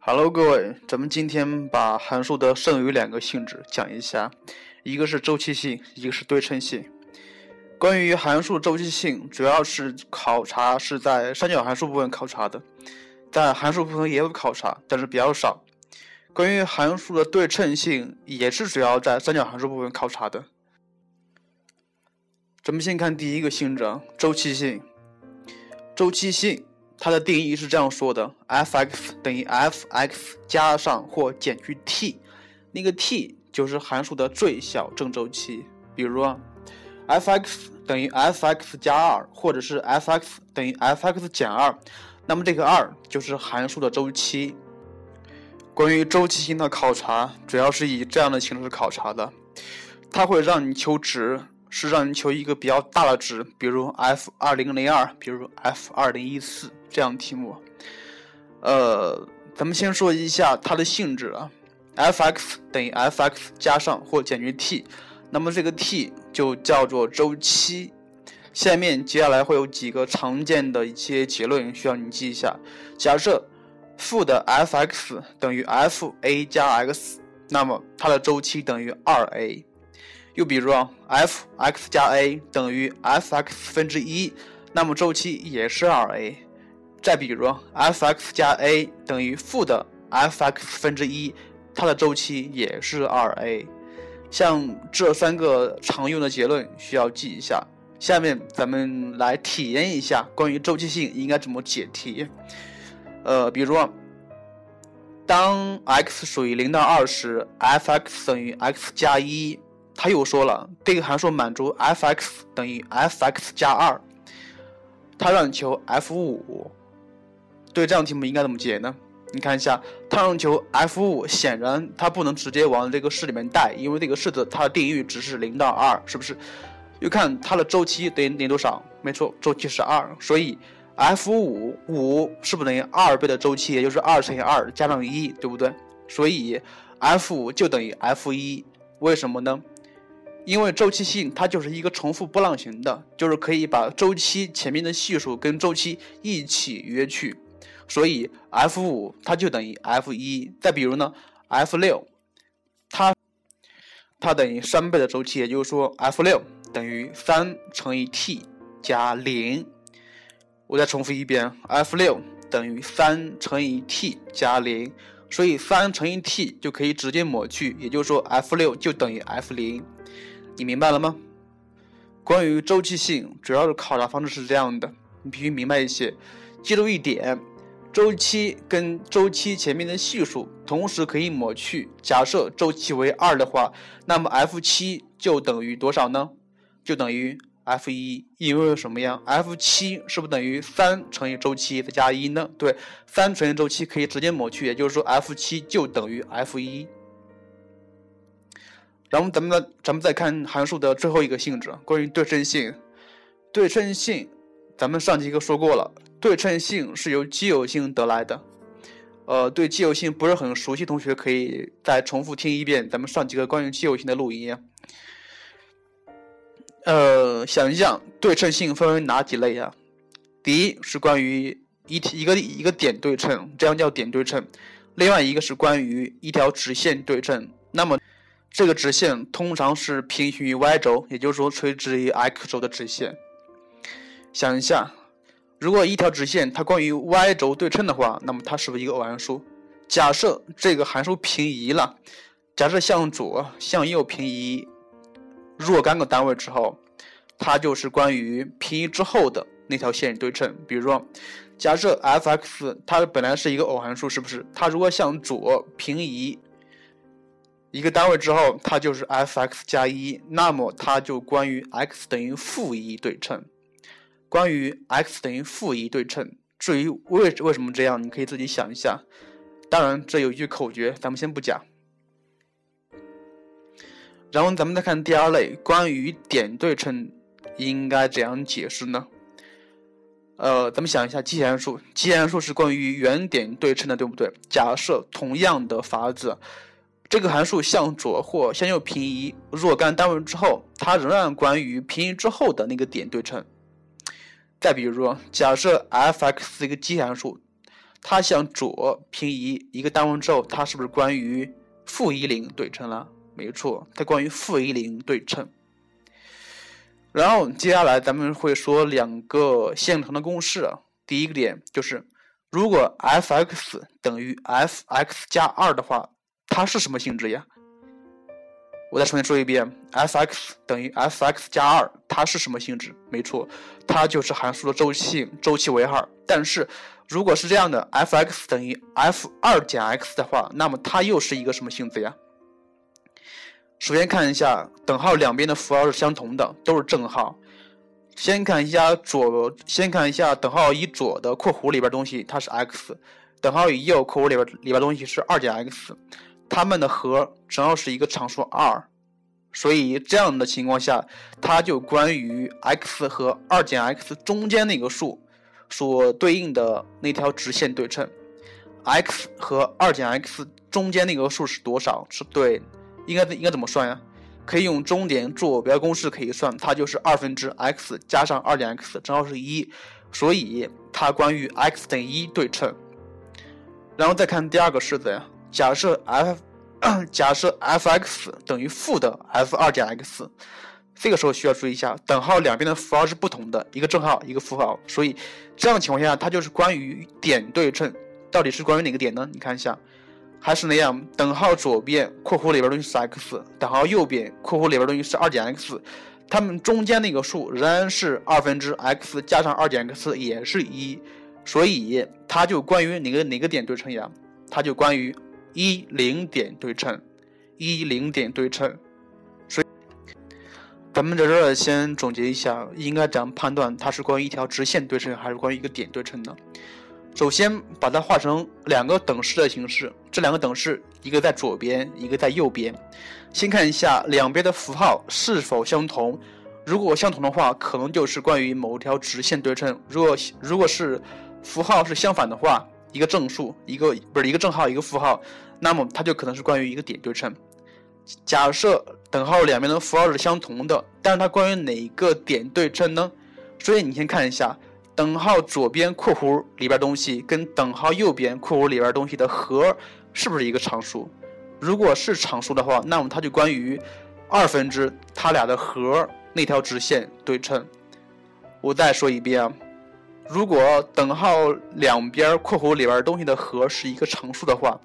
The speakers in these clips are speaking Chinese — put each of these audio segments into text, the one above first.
Hello，各位，咱们今天把函数的剩余两个性质讲一下，一个是周期性，一个是对称性。关于函数周期性，主要是考察是在三角函数部分考察的，在函数部分也有考察，但是比较少。关于函数的对称性，也是主要在三角函数部分考察的。咱们先看第一个性质，周期性。周期性。它的定义是这样说的：f(x) 等于 f(x) 加上或减去 t，那个 t 就是函数的最小正周期。比如，f(x) 等于 f(x) 加二，或者是 f(x) 等于 f(x) 减二，那么这个二就是函数的周期。关于周期性的考察，主要是以这样的形式考察的，它会让你求值。是让你求一个比较大的值，比如 f 二零零二，比如 f 二零一四这样的题目。呃，咱们先说一下它的性质啊，f(x) 等于 f(x) 加上或减去 t，那么这个 t 就叫做周期。下面接下来会有几个常见的一些结论需要你记一下。假设负的 f(x) 等于 f(a) 加 x，那么它的周期等于二 a。又比如，f(x) 加 a 等于 f(x) 分之一，那么周期也是 2a。再比如，f(x) 加 a 等于负的 f(x) 分之一，它的周期也是 2a。像这三个常用的结论需要记一下。下面咱们来体验一下关于周期性应该怎么解题。呃，比如，当 x 属于零到二时，f(x) 等于 x 加一。他又说了，这个函数满足 f(x) 等于 f(x) 加二，他让你求 f 五。对这样题目应该怎么解呢？你看一下，他让求 f 五，显然他不能直接往这个式里面带，因为这个式子它的定义值是零到二，是不是？又看它的周期等于等于多少？没错，周期是二，所以 f 五五是不是等于二倍的周期？也就是二乘以二加上一，对不对？所以 f 五就等于 f 一，为什么呢？因为周期性它就是一个重复波浪形的，就是可以把周期前面的系数跟周期一起约去，所以 f 五它就等于 f 一。再比如呢，f 六，它它等于三倍的周期，也就是说 f 六等于三乘以 t 加零。我再重复一遍，f 六等于三乘以 t 加零，所以三乘以 t 就可以直接抹去，也就是说 f 六就等于 f 零。你明白了吗？关于周期性，主要的考察方式是这样的，你必须明白一些。记住一点，周期跟周期前面的系数同时可以抹去。假设周期为二的话，那么 f 七就等于多少呢？就等于 f 一，因为什么呀？f 七是不是等于三乘以周期再加一呢？对，三乘以周期可以直接抹去，也就是说 f 七就等于 f 一。然后咱们呢，咱们再看函数的最后一个性质，关于对称性。对称性，咱们上节课说过了，对称性是由奇偶性得来的。呃，对奇偶性不是很熟悉，同学可以再重复听一遍咱们上节课关于奇偶性的录音。呃，想一想，对称性分为哪几类啊？第一是关于一一个一个点对称，这样叫点对称。另外一个是关于一条直线对称，那么。这个直线通常是平行于 y 轴，也就是说垂直于 x 轴的直线。想一下，如果一条直线它关于 y 轴对称的话，那么它是不是一个偶函数？假设这个函数平移了，假设向左、向右平移若干个单位之后，它就是关于平移之后的那条线对称。比如说，假设 f(x) 它本来是一个偶函数，是不是？它如果向左平移。一个单位之后，它就是 f(x) 加一，那么它就关于 x 等于负一对称。关于 x 等于负一对称，至于为为什么这样，你可以自己想一下。当然，这有一句口诀，咱们先不讲。然后咱们再看第二类，关于点对称应该怎样解释呢？呃，咱们想一下，奇函数，奇函数是关于原点对称的，对不对？假设同样的法子。这个函数向左或向右平移若干单位之后，它仍然关于平移之后的那个点对称。再比如，假设 f(x) 是一个奇函数，它向左平移一个单位之后，它是不是关于负一零对称了？没错，它关于负一零对称。然后接下来咱们会说两个现成的公式。第一个点就是，如果 f(x) 等于 f(x 加二的话，它是什么性质呀？我再重新说一遍，f(x) 等于 f(x 加二，它是什么性质？没错，它就是函数的周期，周期为二。但是如果是这样的，f(x) 等于 f 二减 x 的话，那么它又是一个什么性质呀？首先看一下等号两边的符号是相同的，都是正号。先看一下左，先看一下等号以左的括弧里边东西，它是 x；等号以右括弧里边里边东西是二减 x，它们的和正好是一个常数二，所以这样的情况下，它就关于 x 和二减 x 中间那个数所对应的那条直线对称。x 和二减 x 中间那个数是多少？是对，应该应该怎么算呀？可以用终点坐标公式可以算，它就是二分之 x 加上二减 x，正好是一，所以它关于 x 等于一对称。然后再看第二个式子呀，假设 f 假设 f(x) 等于负的 f 二减 x，这个时候需要注意一下，等号两边的符号是不同的，一个正号一个负号，所以这样的情况下，它就是关于点对称，到底是关于哪个点呢？你看一下。还是那样，等号左边括弧里边东西是 x，等号右边括弧里边东西是二减 x，它们中间那个数仍然是二分之 x 加上二减 x 也是一，所以它就关于哪个哪个点对称呀？它就关于一零点对称，一零点对称。所以咱们在这儿先总结一下，应该怎样判断它是关于一条直线对称还是关于一个点对称呢？首先把它画成两个等式的形式，这两个等式一个在左边，一个在右边。先看一下两边的符号是否相同，如果相同的话，可能就是关于某条直线对称；如果如果是符号是相反的话，一个正数，一个不是一个正号，一个负号，那么它就可能是关于一个点对称。假设等号两边的符号是相同的，但是它关于哪个点对称呢？所以你先看一下。等号左边括弧里边东西跟等号右边括弧里边东西的和是不是一个常数？如果是常数的话，那么它就关于二分之它俩的和那条直线对称。我再说一遍啊，如果等号两边括弧里边东西的和是一个常数的话，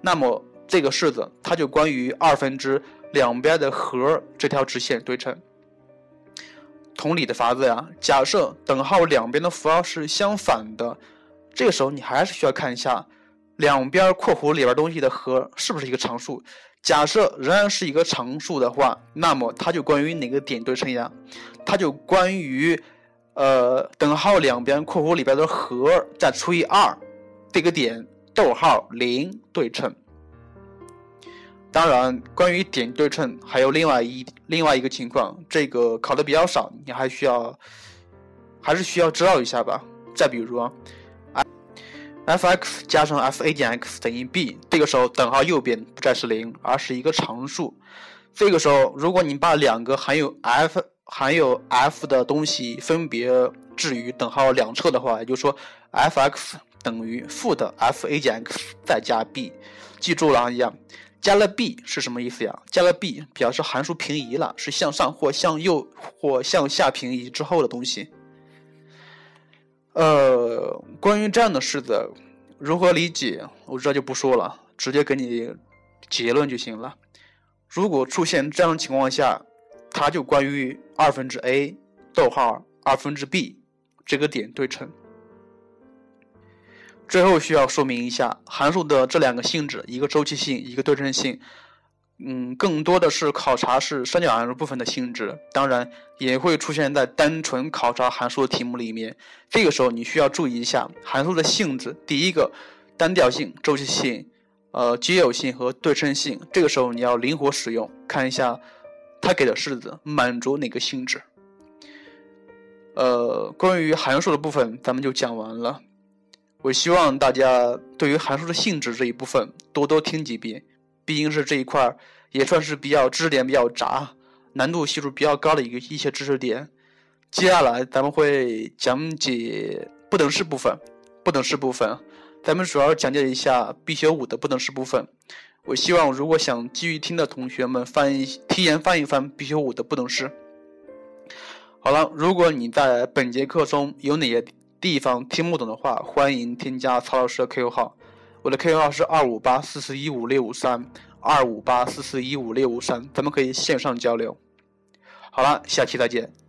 那么这个式子它就关于二分之两边的和这条直线对称。同理的法子呀，假设等号两边的符号是相反的，这个时候你还是需要看一下两边括弧里边东西的和是不是一个常数。假设仍然是一个常数的话，那么它就关于哪个点对称呀？它就关于呃等号两边括弧里边的和再除以二这个点逗号零对称。当然，关于点对称还有另外一另外一个情况，这个考的比较少，你还需要还是需要知道一下吧。再比如，f(x) 加上 f(a) 减 x 等于 b，这个时候等号右边不再是零，而是一个常数。这个时候，如果你把两个含有 f 含有 f 的东西分别置于等号两侧的话，也就是说，f(x) 等于负的 f(a) 减 x 再加 b，记住了啊一样。加了 b 是什么意思呀？加了 b 表示函数平移了，是向上或向右或向下平移之后的东西。呃，关于这样的式子如何理解，我这就不说了，直接给你结论就行了。如果出现这样的情况下，它就关于二分之 a 逗号二分之 b 这个点对称。最后需要说明一下，函数的这两个性质，一个周期性，一个对称性，嗯，更多的是考察是三角函数部分的性质，当然也会出现在单纯考察函数的题目里面。这个时候你需要注意一下函数的性质，第一个单调性、周期性、呃奇偶性和对称性。这个时候你要灵活使用，看一下它给的式子满足哪个性质。呃，关于函数的部分，咱们就讲完了。我希望大家对于函数的性质这一部分多多听几遍，毕竟是这一块也算是比较知识点比较杂、难度系数比较高的一个一些知识点。接下来咱们会讲解不等式部分，不等式部分咱们主要讲解一下必修五的不等式部分。我希望如果想继续听的同学们翻一提前翻一翻必修五的不等式。好了，如果你在本节课中有哪些地方听不懂的话，欢迎添加曹老师的 QQ 号，我的 QQ 号是二五八四四一五六五三二五八四四一五六五三，咱们可以线上交流。好了，下期再见。